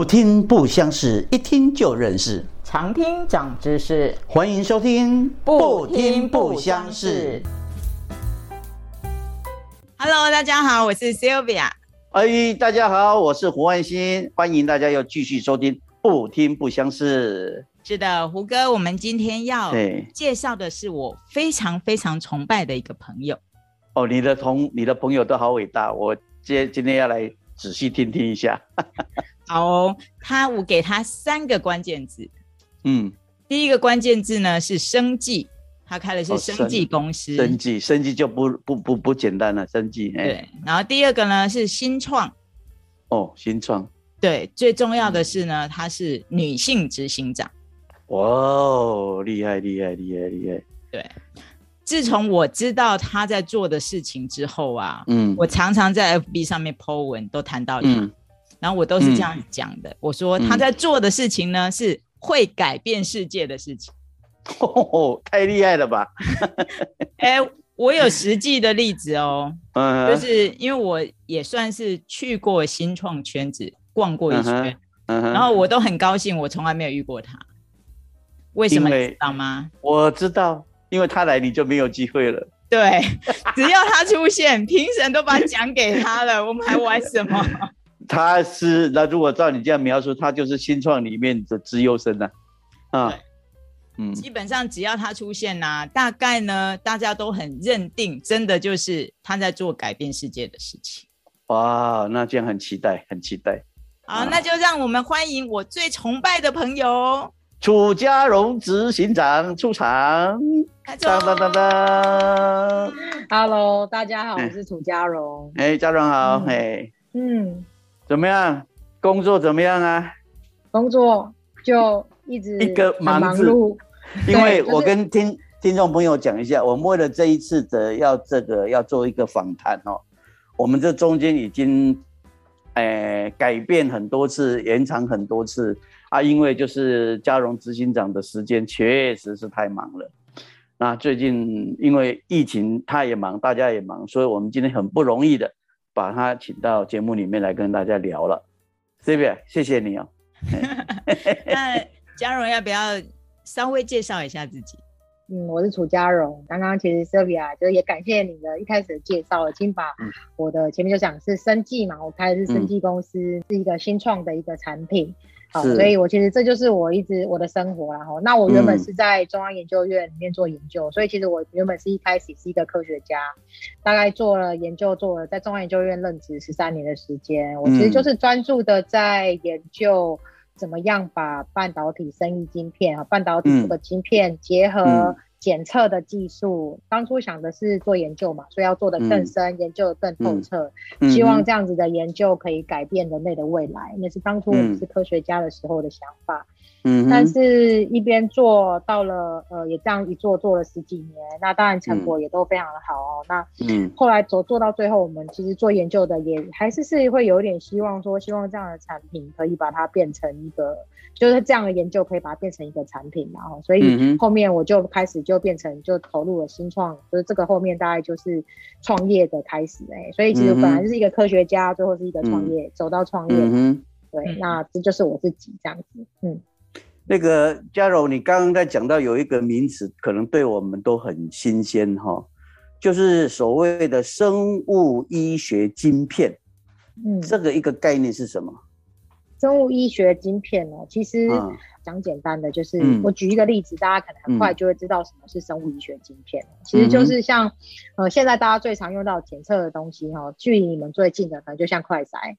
不听不相识，一听就认识。常听长知识，欢迎收听不听不相识。Hello，大家好，我是 Sylvia。哎，大家好，我是胡万新，欢迎大家又继续收听不听不相识。是的，胡哥，我们今天要介绍的是我非常非常崇拜的一个朋友。哦，你的同你的朋友都好伟大，我今今天要来仔细听听一下。好哦，他我给他三个关键字。嗯，第一个关键字呢是生计，他开的是生计公司。生计，生计就不不不不简单了，生计。对，然后第二个呢是新创。哦，新创。对，最重要的是呢，她是女性执行长。哇哦，厉害厉害厉害厉害！对，自从我知道她在做的事情之后啊，嗯，我常常在 FB 上面 po 文都谈到他。然后我都是这样讲的，我说他在做的事情呢是会改变世界的事情，哦，太厉害了吧！哎，我有实际的例子哦，就是因为我也算是去过新创圈子逛过一圈，然后我都很高兴，我从来没有遇过他，为什么知道吗？我知道，因为他来你就没有机会了。对，只要他出现，评审都把奖给他了，我们还玩什么？他是那如果照你这样描述，他就是新创里面的资优生呢，啊，嗯，基本上只要他出现呐，大概呢大家都很认定，真的就是他在做改变世界的事情。哇，那这样很期待，很期待。好，那就让我们欢迎我最崇拜的朋友楚家荣执行长出场。当当当当，Hello，大家好，我是楚家荣。哎，家荣好，哎，嗯。怎么样？工作怎么样啊？工作就一直一个忙碌，因为我跟听听众朋友讲一下，我们为了这一次的要这个要做一个访谈哦，我们这中间已经诶改变很多次，延长很多次啊，因为就是嘉荣执行长的时间确实是太忙了。那最近因为疫情，他也忙，大家也忙，所以我们今天很不容易的。把他请到节目里面来跟大家聊了 s y 谢谢你哦。那嘉荣要不要稍微介绍一下自己？嗯，我是楚嘉荣。刚刚其实 Sylvia 就也感谢你的一开始的介绍，已经把我的前面就讲是生计嘛，我开的是生计公司，是一个新创的一个产品。好，所以我其实这就是我一直我的生活然后，那我原本是在中央研究院里面做研究，所以其实我原本是一开始是一个科学家，大概做了研究，做了在中央研究院任职十三年的时间。我其实就是专注的在研究怎么样把半导体生意晶片啊，半导体这个晶片结合。检测的技术，当初想的是做研究嘛，所以要做的更深，研究的更透彻，希望这样子的研究可以改变人类的未来，那是当初我们是科学家的时候的想法。嗯，但是一边做到了，呃，也这样一做做了十几年，那当然成果也都非常的好哦。那嗯，后来走做到最后，我们其实做研究的也还是是会有点希望说，希望这样的产品可以把它变成一个，就是这样的研究可以把它变成一个产品，然后所以后面我就开始就变成就投入了新创，就是这个后面大概就是创业的开始哎。所以其实本来是一个科学家，最后是一个创业，走到创业，嗯对，那这就是我自己这样子，嗯。那个嘉柔，你刚刚在讲到有一个名词，可能对我们都很新鲜哈，就是所谓的生物医学晶片。嗯，这个一个概念是什么？生物医学晶片哦？其实讲简单的，就是我举一个例子，大家可能很快就会知道什么是生物医学晶片。其实就是像呃，现在大家最常用到检测的东西哈，距离你们最近的可能就像快筛。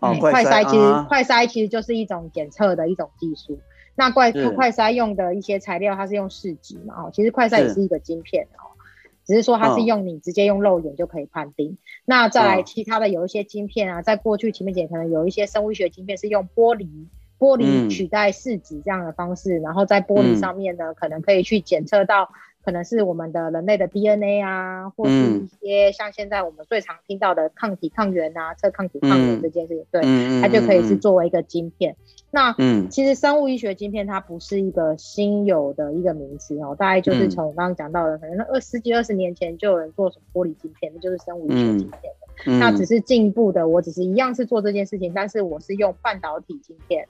哦，快筛其实快筛其实就是一种检测的一种技术。那快快筛用的一些材料，它是用试剂嘛？哦，其实快筛也是一个晶片哦，只是说它是用你直接用肉眼就可以判定。那再来其他的有一些晶片啊，在过去前面姐可能有一些生物学晶片是用玻璃玻璃取代试纸这样的方式，然后在玻璃上面呢，可能可以去检测到。可能是我们的人类的 DNA 啊，或是一些像现在我们最常听到的抗体抗原啊，测抗体抗原这件事情，对，它就可以是作为一个晶片。那其实生物医学晶片它不是一个新有的一个名词哦，大概就是从刚刚讲到的，可能二十几二十年前就有人做什么玻璃晶片，那就是生物医学晶片的。那只是进步的，我只是一样是做这件事情，但是我是用半导体晶片，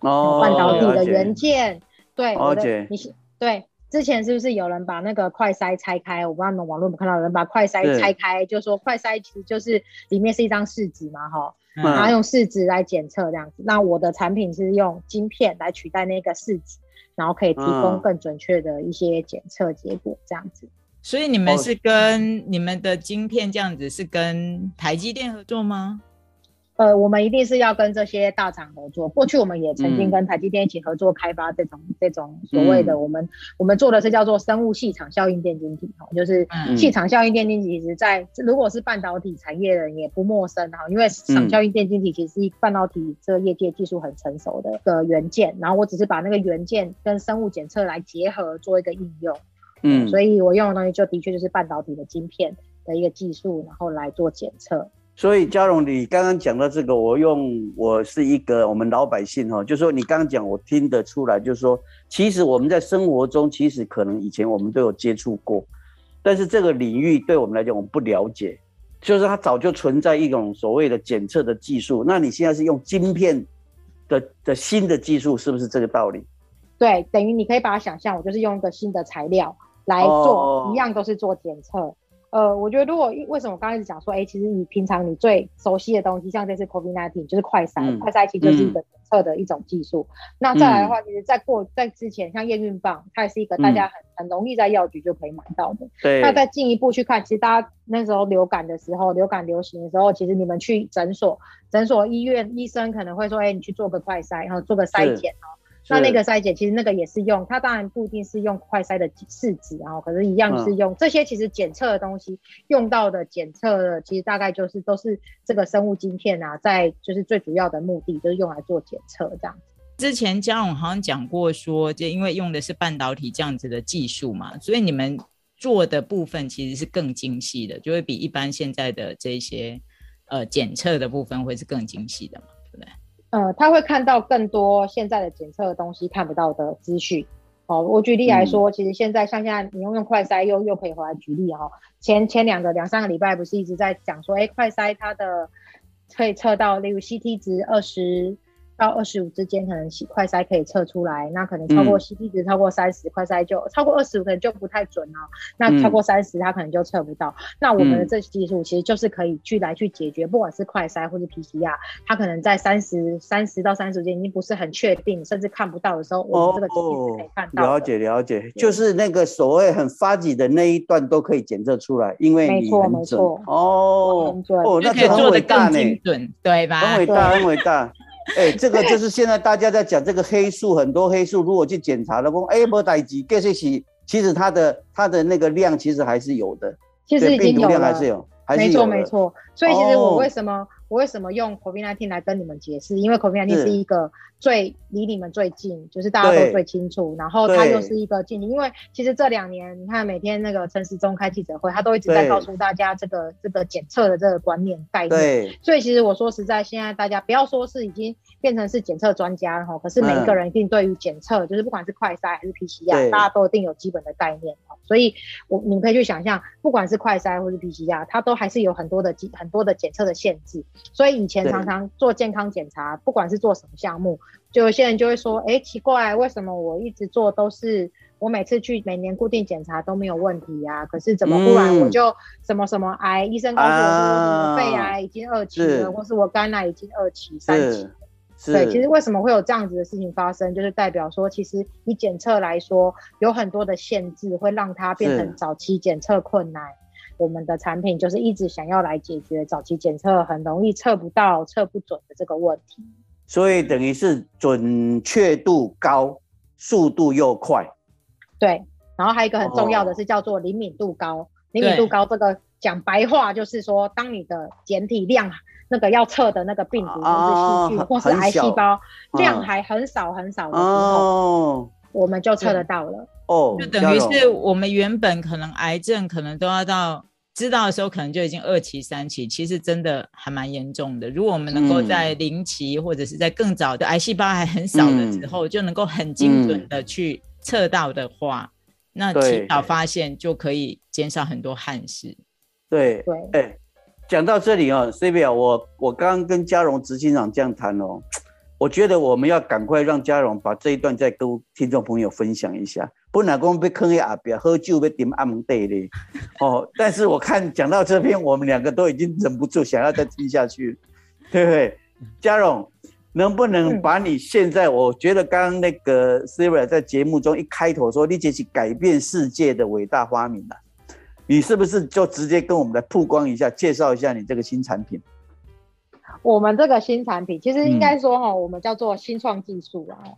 哦，半导体的元件，对，我的，你是对。之前是不是有人把那个快筛拆开？我不知道你们网络有没有看到有人把快筛拆开，就说快筛其实就是里面是一张试纸嘛，哈，然后用试纸来检测这样子。那我的产品是用晶片来取代那个试纸，然后可以提供更准确的一些检测结果这样子。所以你们是跟你们的晶片这样子是跟台积电合作吗？呃，我们一定是要跟这些大厂合作。过去我们也曾经跟台积电一起合作开发这种这种所谓的我们我们做的是叫做生物气场效应电晶体哈，就是气场效应电晶体，其实在如果是半导体产业的人也不陌生哈，因为场效应电晶体其实是半导体这个业界技术很成熟的个元件，然后我只是把那个元件跟生物检测来结合做一个应用，嗯，所以我用的东西就的确就是半导体的晶片的一个技术，然后来做检测。所以嘉荣，你刚刚讲到这个，我用我是一个我们老百姓哈，就说你刚刚讲，我听得出来，就是说，其实我们在生活中，其实可能以前我们都有接触过，但是这个领域对我们来讲，我们不了解，就是它早就存在一种所谓的检测的技术。那你现在是用晶片的 的新的技术，是不是这个道理？对，等于你可以把它想象，我就是用一个新的材料来做，一样都是做检测。呃，我觉得如果为什么我刚开始讲说，哎，其实你平常你最熟悉的东西，像这次 COVID-19 就是快筛，快筛其实就是一个检测的一种技术。那再来的话，其实在过在之前，像验孕棒，它也是一个大家很很容易在药局就可以买到的。对。那再进一步去看，其实大家那时候流感的时候，流感流行的时候，其实你们去诊所、诊所、医院，医生可能会说，哎，你去做个快筛，然后做个筛检哦。那那个筛检其实那个也是用，它当然不一定是用快筛的试纸，然后可是一样是用这些其实检测的东西用到的检测的，其实大概就是都是这个生物晶片啊，在就是最主要的目的就是用来做检测这样。之前嘉荣好像讲过说，就因为用的是半导体这样子的技术嘛，所以你们做的部分其实是更精细的，就会比一般现在的这些呃检测的部分会是更精细的嘛，对不对？呃，他会看到更多现在的检测的东西看不到的资讯。哦，我举例来说，其实现在像现在你用用快筛又又可以回来举例哈。前前两个两三个礼拜不是一直在讲说，哎，快筛它的可以测到，例如 CT 值二十。到二十五之间，可能快筛可以测出来。那可能超过 CT 值超过三十，快筛就超过二十五，可能就不太准了。那超过三十，它可能就测不到。那我们的这技术其实就是可以去来去解决，不管是快筛或是 PCR，它可能在三十三十到三十间已经不是很确定，甚至看不到的时候，我们这个可以看到。了解了解，就是那个所谓很发急的那一段都可以检测出来，因为没错没错哦哦，那就很伟大呢，对吧？很伟大很伟大。哎，这个就是现在大家在讲这个黑素，很多黑素如果去检查了，说哎没代几，这些其其实它的它的那个量其实还是有的，其实已经有了，还是有，没错没错。所以其实我为什么我为什么用 COVID-19 来跟你们解释？因为 COVID-19 是一个。最离你们最近，就是大家都最清楚。然后它又是一个近，因为其实这两年，你看每天那个陈时中开记者会，他都一直在告诉大家这个这个检测的这个观念概念。所以其实我说实在，现在大家不要说是已经变成是检测专家了哈，可是每一个人一定对于检测，就是不管是快筛还是 PCR，大家都一定有基本的概念所以我你们可以去想象，不管是快筛或是 PCR，它都还是有很多的很多的检测的限制。所以以前常常做健康检查，不管是做什么项目。就有些人就会说，哎，奇怪，为什么我一直做都是我每次去每年固定检查都没有问题呀？可是怎么忽然我就什么什么癌？医生告诉我说，肺癌已经二期了，或是我肝癌已经二期、三期。对，其实为什么会有这样子的事情发生，就是代表说，其实以检测来说，有很多的限制会让它变成早期检测困难。我们的产品就是一直想要来解决早期检测很容易测不到、测不准的这个问题。所以等于是准确度高，速度又快。对，然后还有一个很重要的是叫做灵敏度高。灵敏度高这个讲白话就是说，当你的检体量那个要测的那个病毒或是细菌或是癌细胞量还很少很少的时候，我们就测得到了。哦，就等于是我们原本可能癌症可能都要到。知道的时候可能就已经二期、三期，其实真的还蛮严重的。如果我们能够在零期或者是在更早的癌细胞还很少的时候，就能够很精准的去测到的话，那提早发现就可以减少很多憾事。对对，哎，讲到这里哦 c b a 我我刚刚跟嘉荣执行长这样谈哦，我觉得我们要赶快让嘉荣把这一段再跟听众朋友分享一下。不然讲被坑阿表喝酒被点暗门对的哦，但是我看讲到这边，我们两个都已经忍不住想要再听下去，对不对？嘉荣，能不能把你现在我觉得刚刚那个 Siri 在节目中一开头说你这是改变世界的伟大发明啊？你是不是就直接跟我们来曝光一下，介绍一下你这个新产品？我们这个新产品其实应该说哈，我们叫做新创技术啊。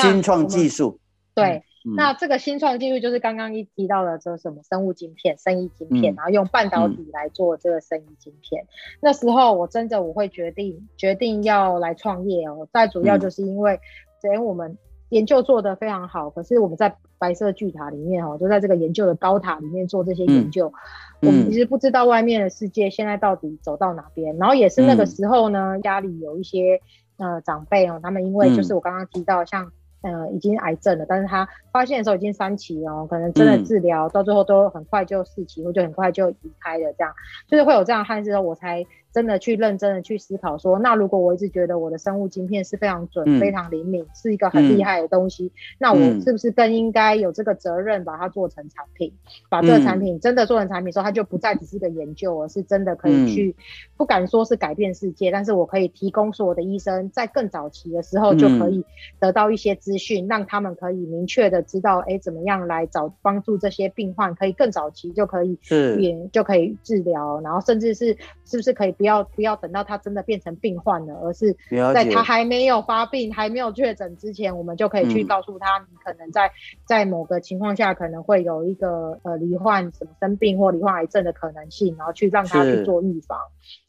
新创技术，对。那这个新创技术就是刚刚一提到的这什么生物晶片、生意晶片，然后用半导体来做这个生意晶片。那时候我真的我会决定决定要来创业哦。再主要就是因为，等我们。研究做得非常好，可是我们在白色巨塔里面哦，就在这个研究的高塔里面做这些研究，我们其实不知道外面的世界现在到底走到哪边。然后也是那个时候呢，家里有一些呃长辈哦，他们因为就是我刚刚提到像呃已经癌症了，但是他发现的时候已经三期哦，可能真的治疗到最后都很快就四期，或就很快就离开了，这样就是会有这样憾事，我才。真的去认真的去思考，说那如果我一直觉得我的生物晶片是非常准、非常灵敏，是一个很厉害的东西，那我是不是更应该有这个责任把它做成产品？把这个产品真的做成产品之后，它就不再只是个研究，而是真的可以去，不敢说是改变世界，但是我可以提供所有的医生在更早期的时候就可以得到一些资讯，让他们可以明确的知道，哎，怎么样来找帮助这些病患，可以更早期就可以也就可以治疗，然后甚至是是不是可以。不要不要等到他真的变成病患了，而是在他还没有发病、还没有确诊之前，我们就可以去告诉他，你可能在在某个情况下可能会有一个呃罹患什么生病或罹患癌症的可能性，然后去让他去做预防。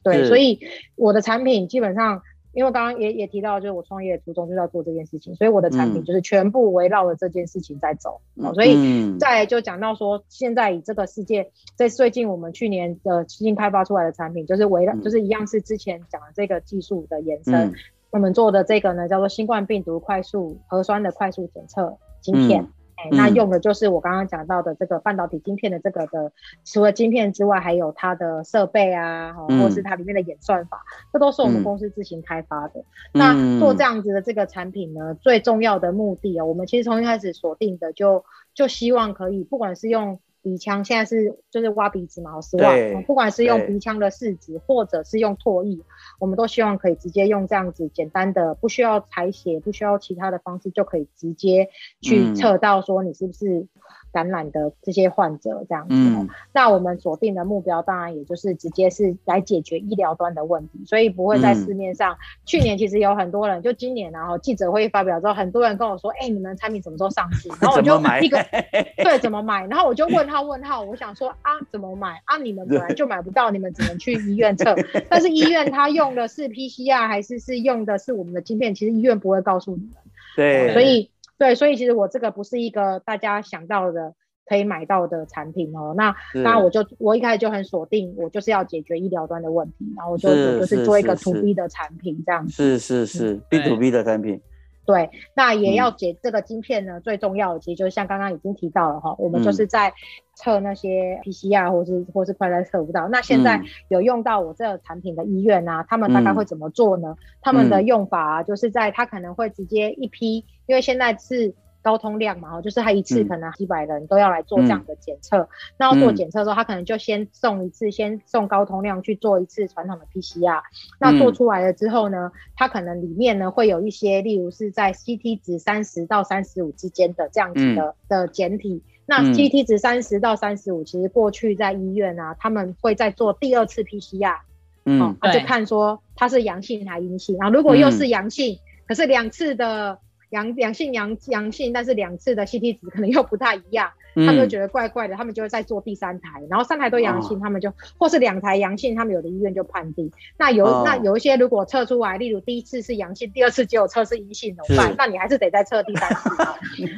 对，所以我的产品基本上。因为刚刚也也提到，就是我创业初衷就是要做这件事情，所以我的产品就是全部围绕着这件事情在走。所以再就讲到说，现在以这个世界，在最近我们去年的新开发出来的产品，就是围绕就是一样是之前讲的这个技术的延伸。我们做的这个呢，叫做新冠病毒快速核酸的快速检测芯片。那用的就是我刚刚讲到的这个半导体晶片的这个的，除了晶片之外，还有它的设备啊，或是它里面的演算法，这都是我们公司自行开发的。那做这样子的这个产品呢，最重要的目的啊，我们其实从一开始锁定的就就希望可以，不管是用。鼻腔现在是就是挖鼻子嘛，是吧？不管是用鼻腔的试纸，或者是用唾液，我们都希望可以直接用这样子简单的，不需要采血，不需要其他的方式，就可以直接去测到说你是不是。感染的这些患者这样子，那我们锁定的目标当然也就是直接是来解决医疗端的问题，所以不会在市面上。去年其实有很多人，就今年然后记者会发表之后，很多人跟我说：“哎，你们产品什么时候上市？”然后我就一个 对怎么买，然后我就问号问号，我想说啊怎么买啊？你们本来就买不到，你们只能去医院测，但是医院他用的是 PCR 还是是用的是我们的晶片？其实医院不会告诉你们。对，所以。对，所以其实我这个不是一个大家想到的可以买到的产品哦。那那我就我一开始就很锁定，我就是要解决医疗端的问题，然后我就就是做一个 to B 的产品这样子。是是是，B to B 的产品。对，那也要解这个晶片呢，最重要的其实就是像刚刚已经提到了哈，我们就是在测那些 PCR 或是或是快筛测不到。那现在有用到我这个产品的医院啊，他们大概会怎么做呢？他们的用法啊，就是在他可能会直接一批，因为现在是。高通量嘛，就是他一次可能几百人都要来做这样的检测。那要做检测的时候，他可能就先送一次，先送高通量去做一次传统的 PCR。那做出来了之后呢，它可能里面呢会有一些，例如是在 CT 值三十到三十五之间的这样子的的简体。那 CT 值三十到三十五，其实过去在医院啊，他们会再做第二次 PCR，嗯，就看说它是阳性还阴性。然后如果又是阳性，可是两次的。阳阳性阳阳性，但是两次的 CT 值可能又不太一样。他们就觉得怪怪的，他们就会再做第三台，然后三台都阳性，他们就或是两台阳性，他们有的医院就判定。那有那有一些如果测出来，例如第一次是阳性，第二次只有测是阴性怎么办？那你还是得再测第三次。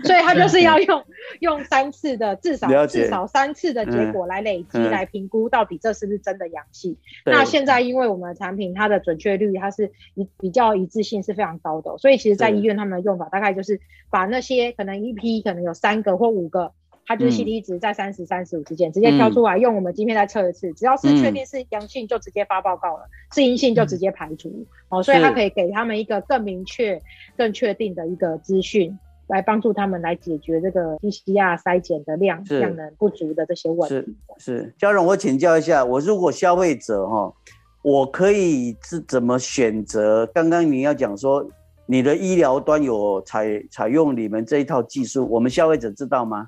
所以他就是要用用三次的至少至少三次的结果来累积来评估到底这是不是真的阳性。那现在因为我们的产品它的准确率它是一比较一致性是非常高的，所以其实在医院他们用的用法大概就是把那些可能一批可能有三个或五个。它就是 C T 值在三十三十五之间，直接挑出来用我们晶片再测一次，只要是确定是阳性就直接发报告了，是阴性就直接排除。哦，所以它可以给他们一个更明确、更确定的一个资讯，来帮助他们来解决这个 PCR 筛检的量量能不足的这些问题。是是，嘉荣，我请教一下，我如果消费者哈，我可以是怎么选择？刚刚你要讲说。你的医疗端有采采用你们这一套技术，我们消费者知道吗？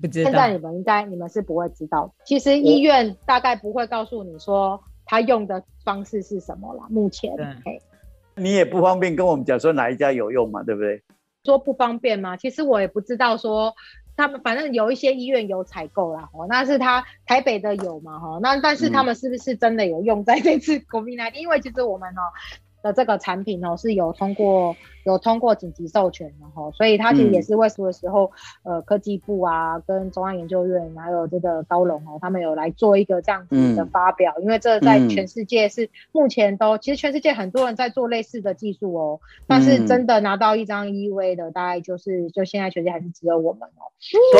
不知道。现在你们应该你们是不会知道。其实医院大概不会告诉你说他用的方式是什么啦。目前，你也不方便跟我们讲说哪一家有用嘛，对不对？说不方便吗？其实我也不知道说他们，反正有一些医院有采购啦，哦，那是他台北的有嘛，哈，那但是他们是不是真的有用在这次国民来？因为其实我们哦。的这个产品哦是有通过有通过紧急授权的哈，所以它其实也是为什么时候呃科技部啊跟中央研究院还有这个高龙哦，他们有来做一个这样子的发表，因为这在全世界是目前都其实全世界很多人在做类似的技术哦，但是真的拿到一张 EUA 的大概就是就现在全世界还是只有我们哦，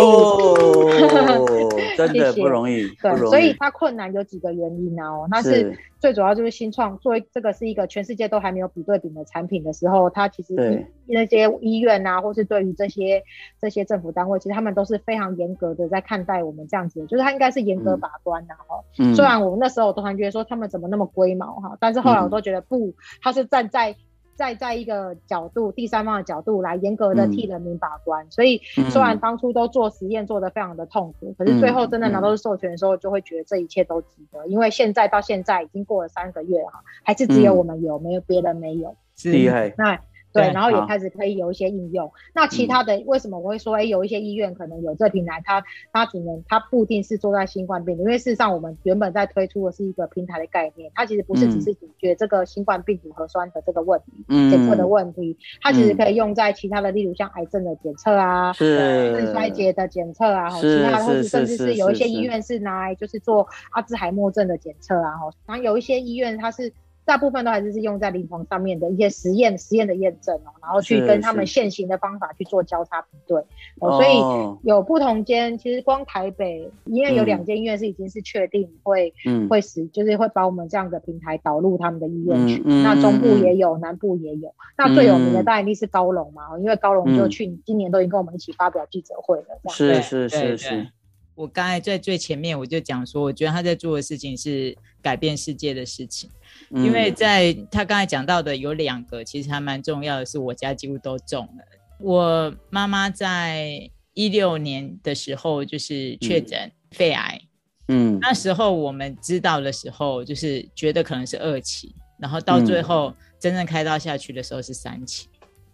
哦，真的不容易，对，所以它困难有几个原因呢哦，那是最主要就是新创作为这个是一个全世界。都还没有比对比的产品的时候，它其实那些医院啊，或是对于这些这些政府单位，其实他们都是非常严格的在看待我们这样子，就是他应该是严格把关的哈。虽然我们那时候我都还觉得说他们怎么那么龟毛哈，但是后来我都觉得不，他是站在。在在一个角度，第三方的角度来严格的替人民把关，所以虽然当初都做实验做的非常的痛苦，可是最后真的拿到授权的时候，就会觉得这一切都值得，因为现在到现在已经过了三个月哈，还是只有我们有，没有别人没有，厉害。那。对，然后也开始可以有一些应用。那其他的为什么我会说，哎，有一些医院可能有这平台，它它只能它不一定是做在新冠病毒，因为事实上我们原本在推出的是一个平台的概念，它其实不是只是解决这个新冠病毒核酸的这个问题，检测的问题，它其实可以用在其他的，例如像癌症的检测啊，肾衰竭的检测啊，其他或者甚至是有一些医院是拿来就是做阿兹海默症的检测啊，然后有一些医院它是。大部分都还是是用在临床上面的一些实验实验的验证哦，然后去跟他们现行的方法去做交叉比对。哦，所以有不同间，其实光台北医院有两间医院是已经是确定会会使就是会把我们这样的平台导入他们的医院去，那中部也有，南部也有，那最有名的当然一定是高龙嘛，因为高龙就去今年都已经跟我们一起发表记者会了，是是是是。我刚才在最前面我就讲说，我觉得他在做的事情是改变世界的事情，因为在他刚才讲到的有两个，其实还蛮重要的，是我家几乎都中了。我妈妈在一六年的时候就是确诊肺癌，嗯，那时候我们知道的时候，就是觉得可能是二期，然后到最后真正开刀下去的时候是三期。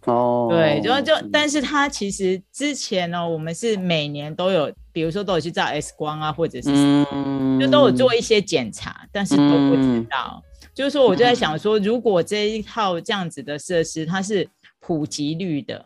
哦，对，然后就，但是他其实之前呢，我们是每年都有，比如说都有去照 X 光啊，或者是，就都有做一些检查，但是都不知道。就是说，我就在想说，如果这一套这样子的设施，它是普及率的，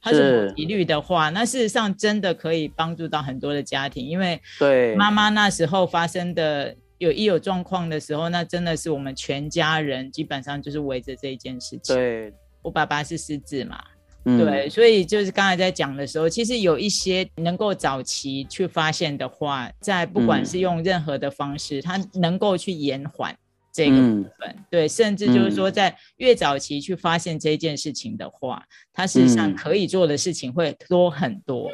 它是普及率的话，那事实上真的可以帮助到很多的家庭，因为对妈妈那时候发生的有一有状况的时候，那真的是我们全家人基本上就是围着这一件事情。对。我爸爸是失智嘛，对，所以就是刚才在讲的时候，其实有一些能够早期去发现的话，在不管是用任何的方式，它能够去延缓这个部分，对，甚至就是说在越早期去发现这件事情的话，它事实上可以做的事情会多很多。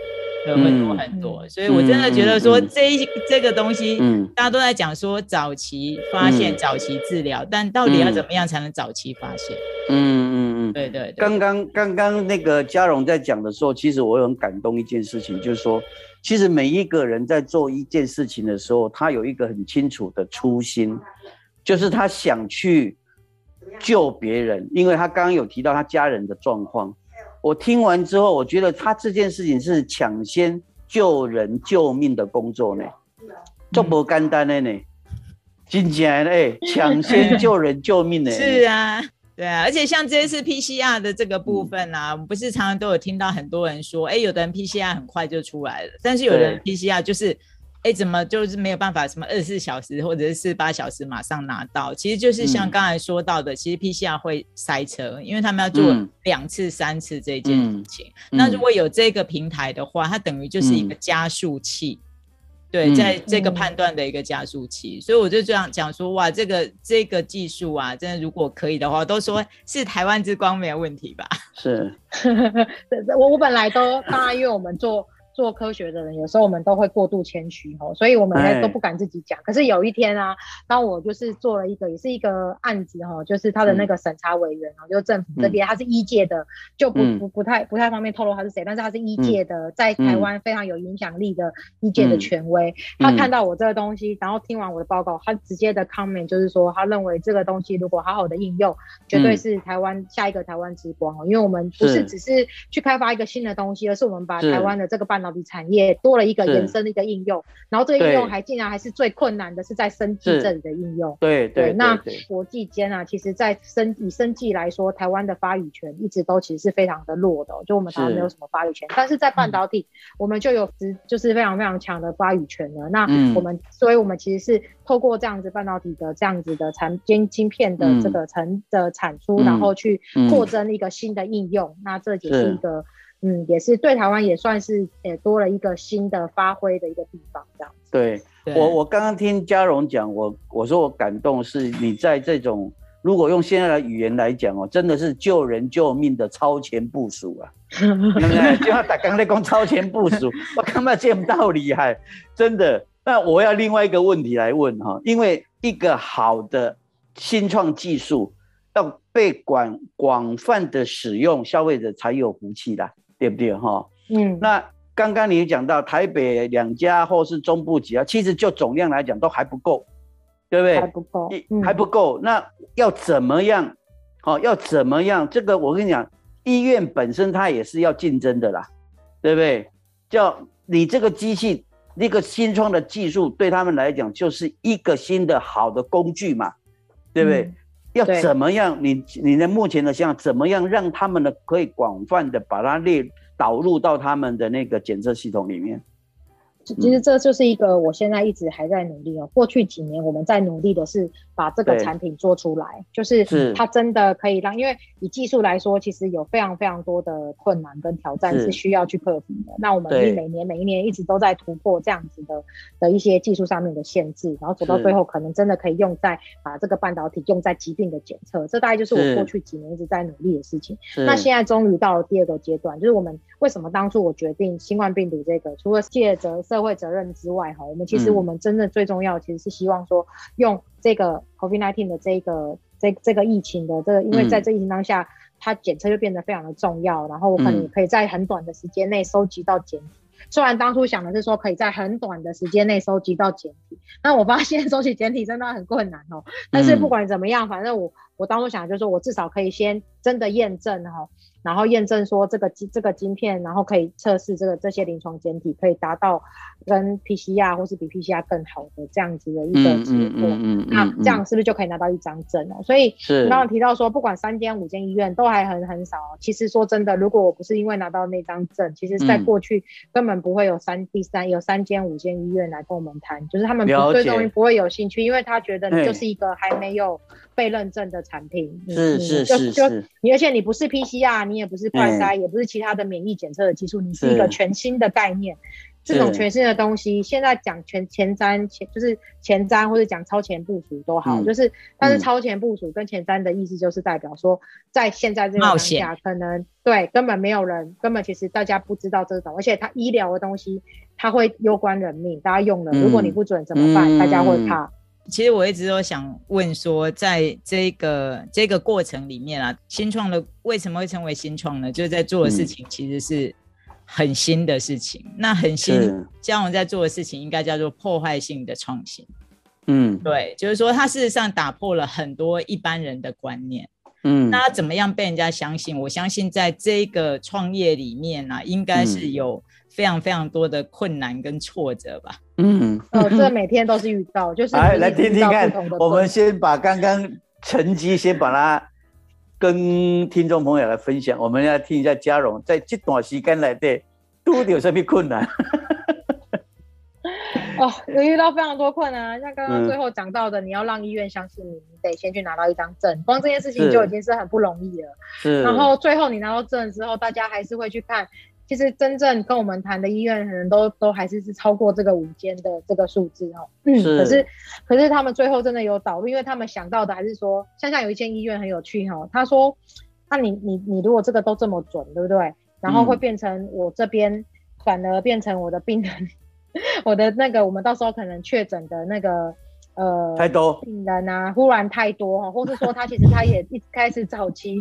会多很多，所以我真的觉得说这这个东西，大家都在讲说早期发现、早期治疗，但到底要怎么样才能早期发现？嗯嗯嗯，对对。刚刚刚刚那个嘉荣在讲的时候，其实我很感动一件事情，就是说，其实每一个人在做一件事情的时候，他有一个很清楚的初心，就是他想去救别人，因为他刚刚有提到他家人的状况。我听完之后，我觉得他这件事情是抢先救人救命的工作呢，这不简单的呢，真正哎，抢先救人救命呢。是啊，对啊，而且像这次 PCR 的这个部分啊，我们不是常常都有听到很多人说，哎，有的人 PCR 很快就出来了，但是有的人 PCR 就是。哎，怎么就是没有办法什么二十四小时或者是四十八小时马上拿到？其实就是像刚才说到的，其实 PCR 会塞车，因为他们要做两次、三次这件事情。那如果有这个平台的话，它等于就是一个加速器。对，在这个判断的一个加速器，所以我就这样讲说，哇，这个这个技术啊，真的如果可以的话，都说是台湾之光没有问题吧？是，我我本来都当然，因为我们做。做科学的人，有时候我们都会过度谦虚哦，所以我们都不敢自己讲。可是有一天啊，当我就是做了一个，也是一个案子哈，就是他的那个审查委员哦，就是政府这边，他是一届的，就不不不太不太方便透露他是谁，但是他是一届的，在台湾非常有影响力的一届的权威。他看到我这个东西，然后听完我的报告，他直接的 comment 就是说，他认为这个东西如果好好的应用，绝对是台湾下一个台湾之光哦，因为我们不是只是去开发一个新的东西，而是我们把台湾的这个半导体。产业多了一个延伸的一个应用，然后这个应用还竟然还是最困难的，是在生技这里的应用。对对，那国际间啊，其实，在生以生技来说，台湾的发语权一直都其实是非常的弱的，就我们台湾没有什么发语权。但是在半导体，我们就有直就是非常非常强的发语权了。那我们，所以我们其实是透过这样子半导体的这样子的产晶晶片的这个成的产出，然后去扩增一个新的应用。那这也是一个。嗯，也是对台湾也算是也多了一个新的发挥的一个地方，这样子。对我，我刚刚听嘉荣讲，我我说我感动是你在这种如果用现在的语言来讲哦，真的是救人救命的超前部署啊，对不对？就要打刚才讲超前部署，我根本见不到厉害，真的。那我要另外一个问题来问哈，因为一个好的新创技术要被广广泛的使用，消费者才有福气的。对不对哈？嗯，那刚刚你讲到台北两家或是中部几家，其实就总量来讲都还不够，对不对？还不够，还不够。那要怎么样？哦，要怎么样？这个我跟你讲，医院本身它也是要竞争的啦，对不对？叫你这个机器，那个新创的技术，对他们来讲就是一个新的好的工具嘛，对不对？要怎么样？你你的目前的想怎么样让他们的可以广泛的把它列导入到他们的那个检测系统里面？其实这就是一个我现在一直还在努力哦。过去几年我们在努力的是把这个产品做出来，就是它真的可以让，因为以技术来说，其实有非常非常多的困难跟挑战是需要去克服的。那我们每年每一年一直都在突破这样子的的一些技术上面的限制，然后走到最后，可能真的可以用在把这个半导体用在疾病的检测。这大概就是我过去几年一直在努力的事情。那现在终于到了第二个阶段，就是我们为什么当初我决定新冠病毒这个，除了借着社会责任之外，哈，我们其实我们真的最重要，其实是希望说用这个 COVID-19 的这个这这个疫情的这个，因为在这疫情当下，它检测就变得非常的重要，然后我可能也可以在很短的时间内收集到检体。虽然当初想的是说可以在很短的时间内收集到检体，但我发现 收集检体真的很困难哦。但是不管怎么样，反正我我当初想的就是说我至少可以先真的验证哈。然后验证说这个晶这个晶片，然后可以测试这个这些临床检体，可以达到跟 PCR 或是比 PCR 更好的这样子的一个结果嗯。那这样是不是就可以拿到一张证哦？所以刚刚提到说，不管三间五间医院都还很很少。其实说真的，如果我不是因为拿到那张证，其实在过去根本不会有三第三有三间五间医院来跟我们谈，就是他们对东西不会有兴趣，因为他觉得你就是一个还没有被认证的产品。是是是是，你而且你不是 PCR。你也不是快筛，也不是其他的免疫检测的技术，你是一个全新的概念。这种全新的东西，现在讲全前瞻前就是前瞻或者讲超前部署都好，就是但是超前部署跟前瞻的意思就是代表说，在现在这个当下，可能对根本没有人，根本其实大家不知道这种，而且它医疗的东西，它会攸关人命，大家用了，如果你不准怎么办？大家会怕。其实我一直都想问说，在这个这个过程里面啊，新创的为什么会成为新创呢？就是在做的事情其实是很新的事情。那很新，姜文在做的事情应该叫做破坏性的创新。嗯，对，就是说他事实上打破了很多一般人的观念。嗯，那怎么样被人家相信？我相信在这个创业里面呢，应该是有。非常非常多的困难跟挫折吧。嗯，哦，这每天都是遇到，就是来来听听看。我们先把刚刚成绩先把它跟听众朋友来分享。我们要听一下嘉荣在这段时间来的都有什么困难。哦，有遇到非常多困难，像刚刚最后讲到的，你要让医院相信你，你得先去拿到一张证，光这件事情就已经是很不容易了。是。然后最后你拿到证之后，大家还是会去看，其实真正跟我们谈的医院，可能都都还是是超过这个五间的这个数字哦。嗯。可是，可是他们最后真的有导入，因为他们想到的还是说，像像有一间医院很有趣哈，他说，那你你你如果这个都这么准，对不对？然后会变成我这边反而变成我的病人。我的那个，我们到时候可能确诊的那个，呃，太多病人啊，忽然太多哈，或是说他其实他也一开始早期，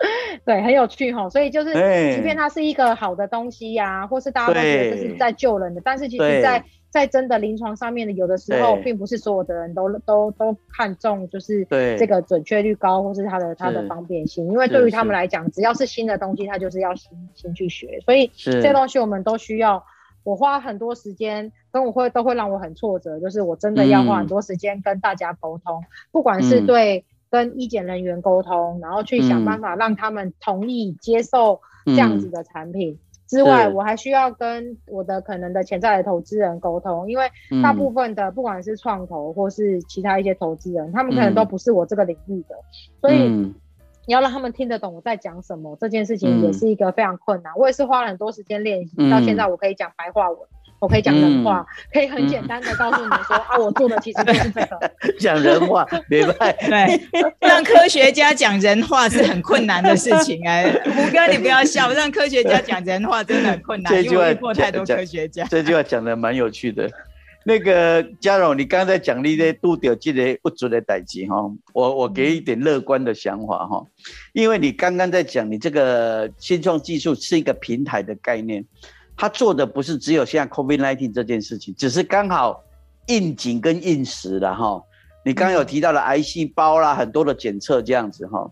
对，很有趣哈，所以就是，即便它是一个好的东西呀，或是大家都觉得这是在救人的，但是其实，在在真的临床上面的，有的时候并不是所有的人都都都看重，就是这个准确率高，或是它的它的方便性，因为对于他们来讲，只要是新的东西，他就是要新新去学，所以这些东西我们都需要。我花很多时间，跟我会都会让我很挫折，就是我真的要花很多时间跟大家沟通，不管是对跟医检人员沟通，然后去想办法让他们同意接受这样子的产品。之外，我还需要跟我的可能的潜在的投资人沟通，因为大部分的不管是创投或是其他一些投资人，他们可能都不是我这个领域的，所以。你要让他们听得懂我在讲什么，这件事情也是一个非常困难。我也是花了很多时间练习，到现在我可以讲白话文，我可以讲人话，可以很简单的告诉你们说啊，我做的其实就是这个。讲人话，明白？对，让科学家讲人话是很困难的事情哎。胡哥，你不要笑，让科学家讲人话真的很困难，因为遇过太多科学家。这句话讲的蛮有趣的。那个嘉荣，你刚才讲你咧拄到这个不足的代志哈，我我给一点乐观的想法哈，因为你刚刚在讲你这个新创技术是一个平台的概念，它做的不是只有像 COVID-19 这件事情，只是刚好应景跟应时了哈。你刚刚有提到了癌细胞啦，很多的检测这样子哈，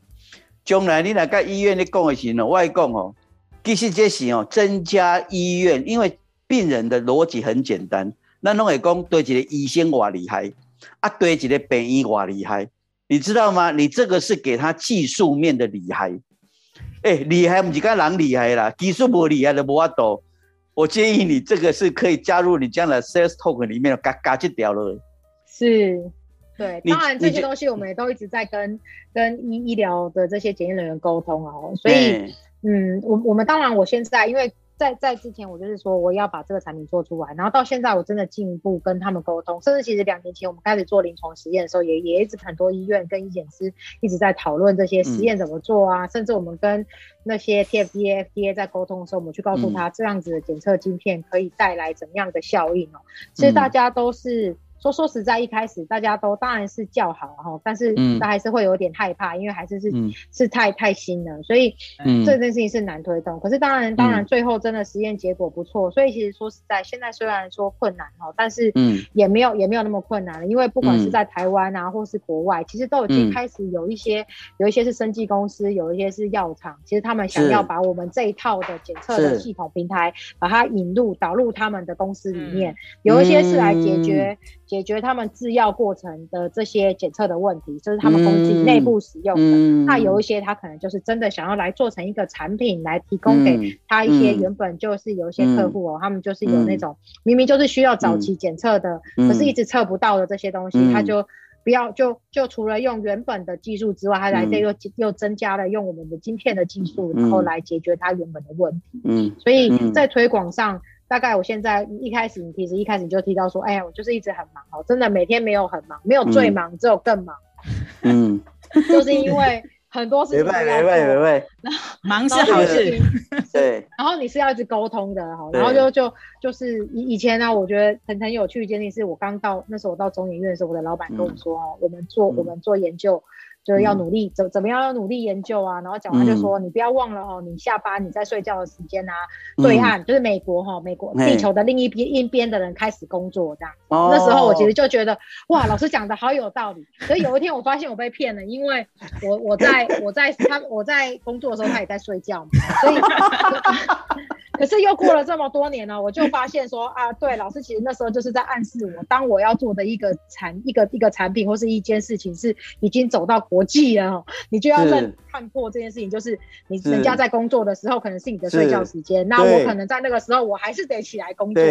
将来你来个医院你讲的行了，外讲哦，其实这是哦增加医院，因为病人的逻辑很简单。那拢会讲对一个医生偌厉害，啊对一个病医偌厉害，你知道吗？你这个是给他技术面的厉害，哎，厉害不是讲人厉害啦，技术不厉害的无法度。我建议你这个是可以加入你这样的 sales talk 里面，嘎嘎就掉了。是，对，当然这些东西我们也都一直在跟跟医医疗的这些检验人员沟通哦，所以，嗯，我我们当然我现在因为。在在之前，我就是说我要把这个产品做出来，然后到现在我真的进一步跟他们沟通，甚至其实两年前我们开始做临床实验的时候，也也一直很多医院跟医检师一直在讨论这些实验怎么做啊，甚至我们跟那些 TFDA、FDA 在沟通的时候，我们去告诉他这样子的检测晶片可以带来怎么样的效应哦，其实大家都是。说说实在，一开始大家都当然是叫好哈，但是他还是会有点害怕，因为还是是是太太新了，所以这件事情是难推动。可是当然当然，最后真的实验结果不错，所以其实说实在，现在虽然说困难哈，但是也没有也没有那么困难了，因为不管是在台湾啊，或是国外，其实都已经开始有一些有一些是生技公司，有一些是药厂，其实他们想要把我们这一套的检测的系统平台，把它引入导入他们的公司里面，有一些是来解决。解决他们制药过程的这些检测的问题，就是他们公司内部使用的。那有一些他可能就是真的想要来做成一个产品来提供给他一些原本就是有一些客户哦，他们就是有那种明明就是需要早期检测的，可是一直测不到的这些东西，他就不要就就除了用原本的技术之外，他来这又又增加了用我们的晶片的技术，然后来解决他原本的问题。嗯，所以在推广上。大概我现在一开始，你其实一开始你就提到说，哎呀，我就是一直很忙哦，真的每天没有很忙，没有最忙，只有更忙。嗯，就是因为很多事情要做，忙是好事。对。然后你是要一直沟通的哈，然后就就就是以以前呢，我觉得很很有趣一件事，是我刚到那时候我到中研院的时候，我的老板跟我说哦，我们做我们做研究。就是要努力怎怎么样要努力研究啊，然后讲完就说你不要忘了哦，你下班你在睡觉的时间啊，对岸就是美国哈，美国地球的另一边一边的人开始工作这样。那时候我其实就觉得哇，老师讲的好有道理。所以有一天我发现我被骗了，因为我我在我在他我在工作的时候他也在睡觉嘛，所以 可是又过了这么多年了，我就发现说啊，对，老师其实那时候就是在暗示我，当我要做的一个产一个一个产品或是一件事情是已经走到国际了，你就要认看破这件事情，就是你人家在工作的时候可能是你的睡觉时间，那我可能在那个时候我还是得起来工作，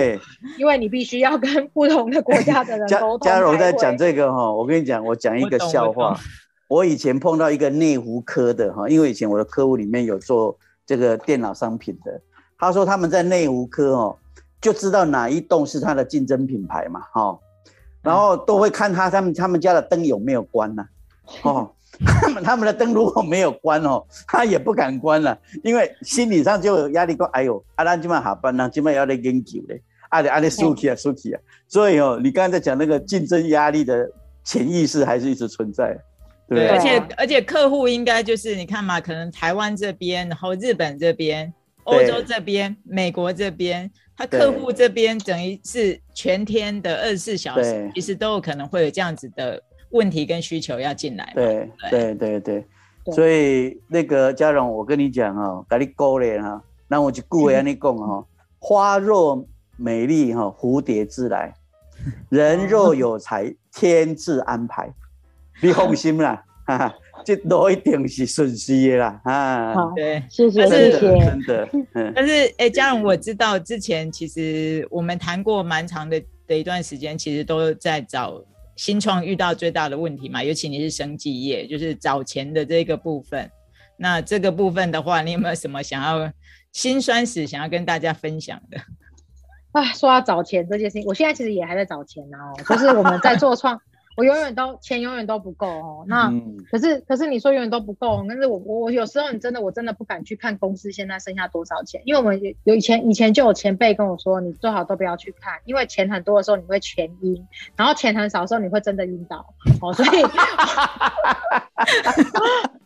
因为你必须要跟不同的国家的人沟通。嘉荣在讲这个哈，我跟你讲，我讲一个笑话。我以前碰到一个内湖科的哈，因为以前我的客户里面有做这个电脑商品的，他说他们在内湖科哦，就知道哪一栋是他的竞争品牌嘛，哈，然后都会看他他们他们家的灯有没有关呢，哦，他 们他们的灯如果没有关哦，他也不敢关了，因为心理上就有压力，说哎呦，阿兰今晚下班了，今晚要来研究嘞，阿里阿里输气啊输气啊，所以哦，你刚才在讲那个竞争压力的潜意识还是一直存在。对，而且而且客户应该就是你看嘛，可能台湾这边，然后日本这边、欧洲这边、美国这边，他客户这边等于是全天的二十四小时，其实都有可能会有这样子的问题跟需求要进来。对对。对对，所以那个嘉荣，我跟你讲哦，给你勾勒哈，那我就故意跟你讲哈，花若美丽哈，蝴蝶自来；人若有才，天自安排。你放心啦，哈，这都一定是顺利的啦，啊，对，谢谢谢谢，真的，但是哎，嘉荣，我知道之前其实我们谈过蛮长的的一段时间，其实都在找新创遇到最大的问题嘛，尤其你是生技业，就是找钱的这个部分。那这个部分的话，你有没有什么想要辛酸史想要跟大家分享的？啊，说要找钱这件事情，我现在其实也还在找钱哦，就是我们在做创。我永远都钱永远都不够哦，那可是可是你说永远都不够，但是我我有时候你真的我真的不敢去看公司现在剩下多少钱，因为我们有以前以前就有前辈跟我说，你最好都不要去看，因为钱很多的时候你会全晕，然后钱很少的时候你会真的晕倒。哦，所以。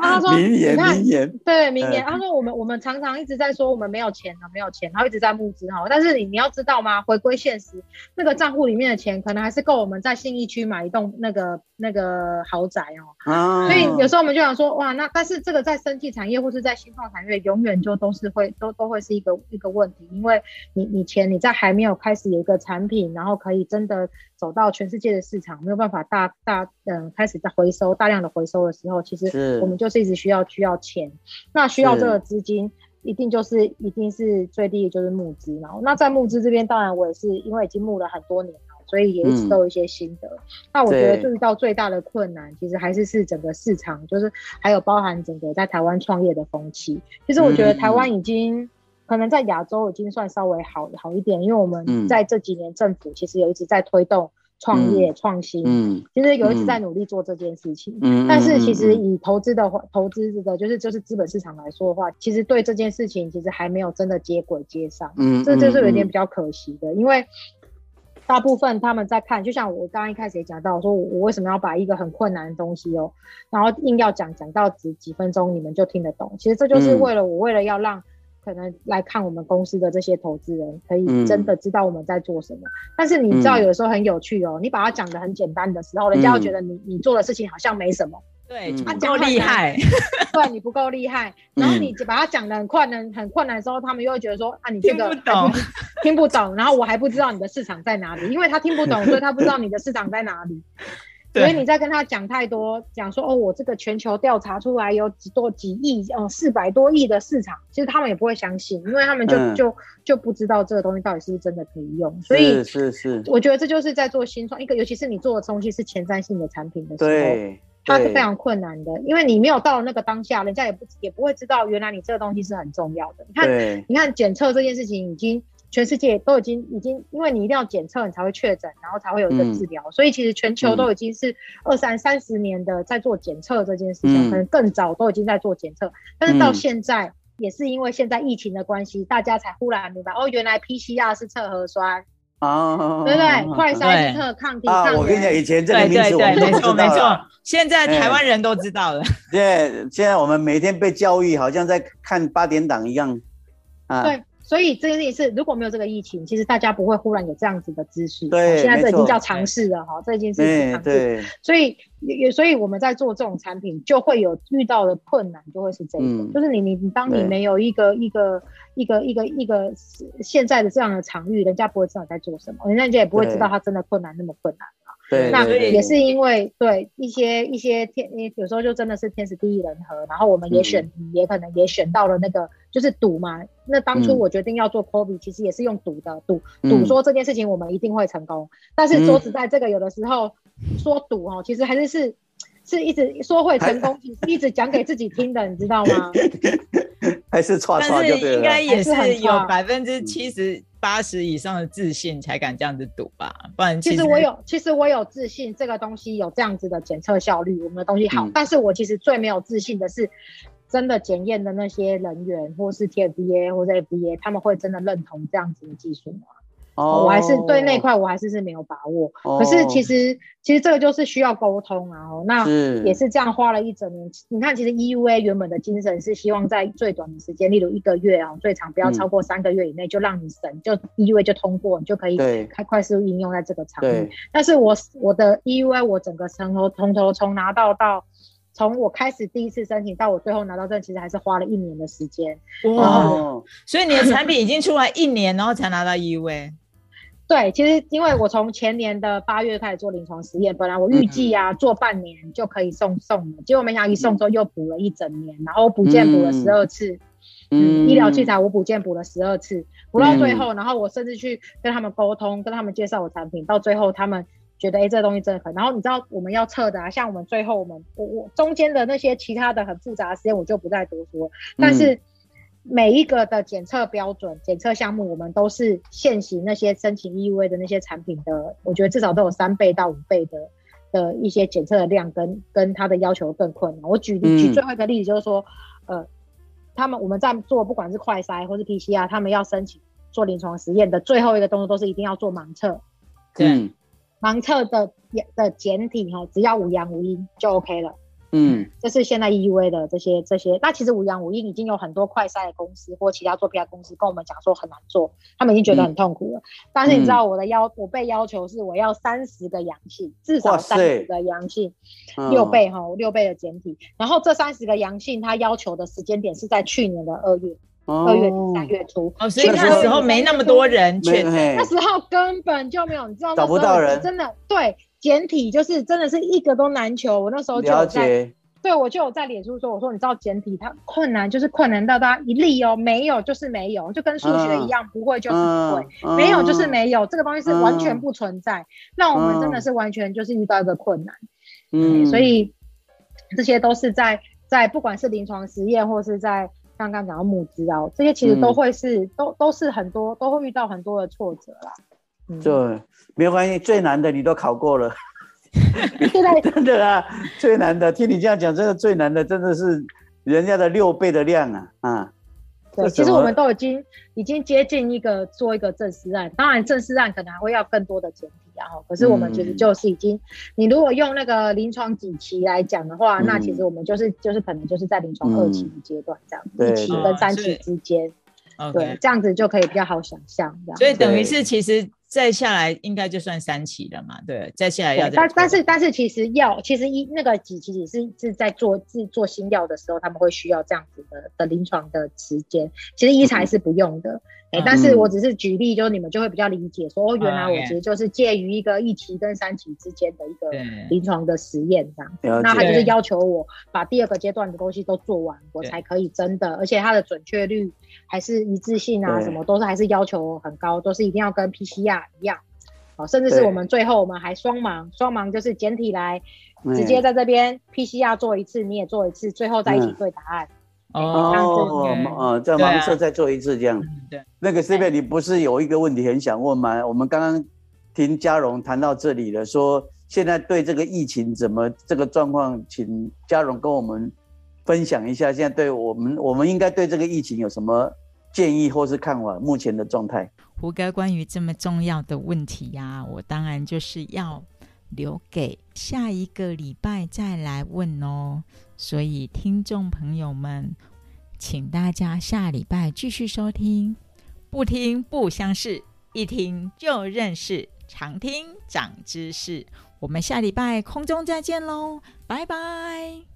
他说：“明年，明年，对，明年。他说我们我们常常一直在说我们没有钱了，没有钱，然后一直在募资哈。但是你你要知道吗？回归现实，那个账户里面的钱可能还是够我们在信义区买一栋那个那个豪宅哦。啊，所以有时候我们就想说，哇，那但是这个在生技产业或是在新创产业，永远就都是会都都会是一个一个问题，因为你你钱你在还没有开始有一个产品，然后可以真的。”走到全世界的市场，没有办法大大嗯开始在回收大量的回收的时候，其实我们就是一直需要需要钱，那需要这个资金，一定就是一定是最低就是募资然后那在募资这边，当然我也是因为已经募了很多年了，所以也一直都有一些心得。那我觉得遇到最大的困难，其实还是是整个市场，就是还有包含整个在台湾创业的风气。其实我觉得台湾已经。可能在亚洲已经算稍微好好一点，因为我们在这几年政府其实有一直在推动创业创新，嗯，其实有一直在努力做这件事情，嗯，但是其实以投资的话投资的，就是就是资本市场来说的话，其实对这件事情其实还没有真的接轨接上，嗯，这就是有点比较可惜的，因为大部分他们在看，就像我刚刚一开始也讲到，说我为什么要把一个很困难的东西哦，然后硬要讲讲到几几分钟你们就听得懂，其实这就是为了我为了要让。可能来看我们公司的这些投资人，可以真的知道我们在做什么。但是你知道，有的时候很有趣哦。你把它讲的很简单的时候，人家会觉得你你做的事情好像没什么。对，不够厉害。对，你不够厉害。然后你把它讲的很困难、很困难的时候，他们又会觉得说啊，你这个听不懂，听不懂。然后我还不知道你的市场在哪里，因为他听不懂，所以他不知道你的市场在哪里。所以你在跟他讲太多，讲说哦，我这个全球调查出来有几多几亿，嗯，四百多亿的市场，其实他们也不会相信，因为他们就就就不知道这个东西到底是不是真的可以用。所以是是，我觉得这就是在做新创一个，尤其是你做的东西是前瞻性的产品的时候，它是非常困难的，因为你没有到那个当下，人家也不也不会知道原来你这个东西是很重要的。你看，你看检测这件事情已经。全世界都已经已经，因为你一定要检测，你才会确诊，然后才会有一个治疗。所以其实全球都已经是二三三十年的在做检测这件事情，可能更早都已经在做检测。但是到现在，也是因为现在疫情的关系，大家才忽然明白哦，原来 PCR 是测核酸哦，对不对？快筛是测抗体。啊，我跟你讲，以前这个名词我们没错没错，现在台湾人都知道了。对，现在我们每天被教育，好像在看八点档一样啊。对。所以这件事情是如果没有这个疫情，其实大家不会忽然有这样子的知识。对，现在这已经叫尝试了哈，这已经是尝试。所以也所以我们在做这种产品，就会有遇到的困难，就会是这个，就是你你你当你没有一个一个一个一个一个现在的这样的场域，人家不会知道你在做什么，人家也不会知道他真的困难那么困难。那也是因为对一些一些天，有时候就真的是天时地利人和，然后我们也选，也可能也选到了那个就是赌嘛。那当初我决定要做 Kobe，其实也是用赌的，赌赌说这件事情我们一定会成功。但是说实在，这个有的时候说赌哦，其实还是是是一直说会成功，一直讲给自己听的，你知道吗？还是 错，但是应该也是有百分之七十。八十以上的自信才敢这样子赌吧，不然其实我有，其实我有自信，这个东西有这样子的检测效率，我们的东西好。但是我其实最没有自信的是，真的检验的那些人员，或是 T F B A 或者 FBA，他们会真的认同这样子的技术吗？我还是对那块我还是是没有把握，可是其实其实这个就是需要沟通啊。那也是这样花了一整年。你看，其实 EUA 原本的精神是希望在最短的时间，例如一个月啊，最长不要超过三个月以内，就让你审，就 EUA 就通过，你就可以开快速应用在这个场域。但是我我的 EUA 我整个从头从头从拿到到从我开始第一次申请到我最后拿到证，其实还是花了一年的时间。哇！所以你的产品已经出来一年，然后才拿到 EUA。对，其实因为我从前年的八月开始做临床实验，本来我预计啊做半年就可以送送了，结果没想到一送之后又补了一整年，然后补件补了十二次，嗯，医疗器材我补件补了十二次，补到最后，然后我甚至去跟他们沟通，跟他们介绍我产品，到最后他们觉得哎，这东西真的很，然后你知道我们要测的啊，像我们最后我们我我中间的那些其他的很复杂的实验我就不再多说，但是。每一个的检测标准、检测项目，我们都是现行那些申请 EUV 的那些产品的，我觉得至少都有三倍到五倍的的一些检测的量，跟跟它的要求更困难。我举举最后一个例子，就是说，呃，他们我们在做不管是快筛或是 PCR，他们要申请做临床实验的最后一个动作，都是一定要做盲测。对，盲测的的简体哈，只要无阳无阴就 OK 了。嗯，这是现在 EUV 的这些这些，那其实五阳五阴已经有很多快筛的公司或其他做 PR 公司跟我们讲说很难做，他们已经觉得很痛苦了。但是你知道我的要我被要求是我要三十个阳性，至少三十个阳性，六倍哈，六倍的简体。然后这三十个阳性，他要求的时间点是在去年的二月，二月底三月初。哦，所以那时候没那么多人确诊，那时候根本就没有，你知道找不到人，真的对。简体就是真的是一个都难求，我那时候就在，对我就有在脸书说，我说你知道简体它困难就是困难到大家一例哦，没有就是没有，就跟数学一样，不会就是不会，没有就是没有，这个东西是完全不存在，那我们真的是完全就是遇到一个困难，嗯，所以这些都是在在不管是临床实验或是在刚刚讲到募资啊，这些其实都会是都都是很多都会遇到很多的挫折啦。嗯。对，没有关系，最难的你都考过了。真的啊，最难的，听你这样讲，真的最难的，真的是人家的六倍的量啊啊！对，其实我们都已经已经接近一个做一个正式案，当然正式案可能还会要更多的前提啊。哈，可是我们其实就是已经，你如果用那个临床几期来讲的话，那其实我们就是就是可能就是在临床二期的阶段这样，一期跟三期之间，对，这样子就可以比较好想象。这样，所以等于是其实。再下来应该就算三期了嘛，对，再下来要。但但是但是其实药其实一那个几期是是在做制做新药的时候，他们会需要这样子的的临床的时间，其实一材是不用的。哎，但是我只是举例，就是你们就会比较理解，说哦，原来我其实就是介于一个一期跟三期之间的一个临床的实验这样。那他就是要求我把第二个阶段的东西都做完，我才可以真的，而且它的准确率还是一致性啊，什么都是还是要求很高，都是一定要跟 PCR 一样。哦，甚至是我们最后我们还双盲，双盲就是简体来直接在这边 PCR 做一次，你也做一次，最后再一起对答案。哦，哦，在盲测再做一次这样。对，那个 C 贝，你不是有一个问题很想问吗？我们刚刚听嘉荣谈到这里了，说现在对这个疫情怎么这个状况，请嘉荣跟我们分享一下。现在对我们，我们应该对这个疫情有什么建议或是看法？目前的状态。胡哥，关于这么重要的问题呀，我当然就是要留给下一个礼拜再来问哦。所以，听众朋友们，请大家下礼拜继续收听不听不相识，一听就认识，常听长知识。我们下礼拜空中再见喽，拜拜。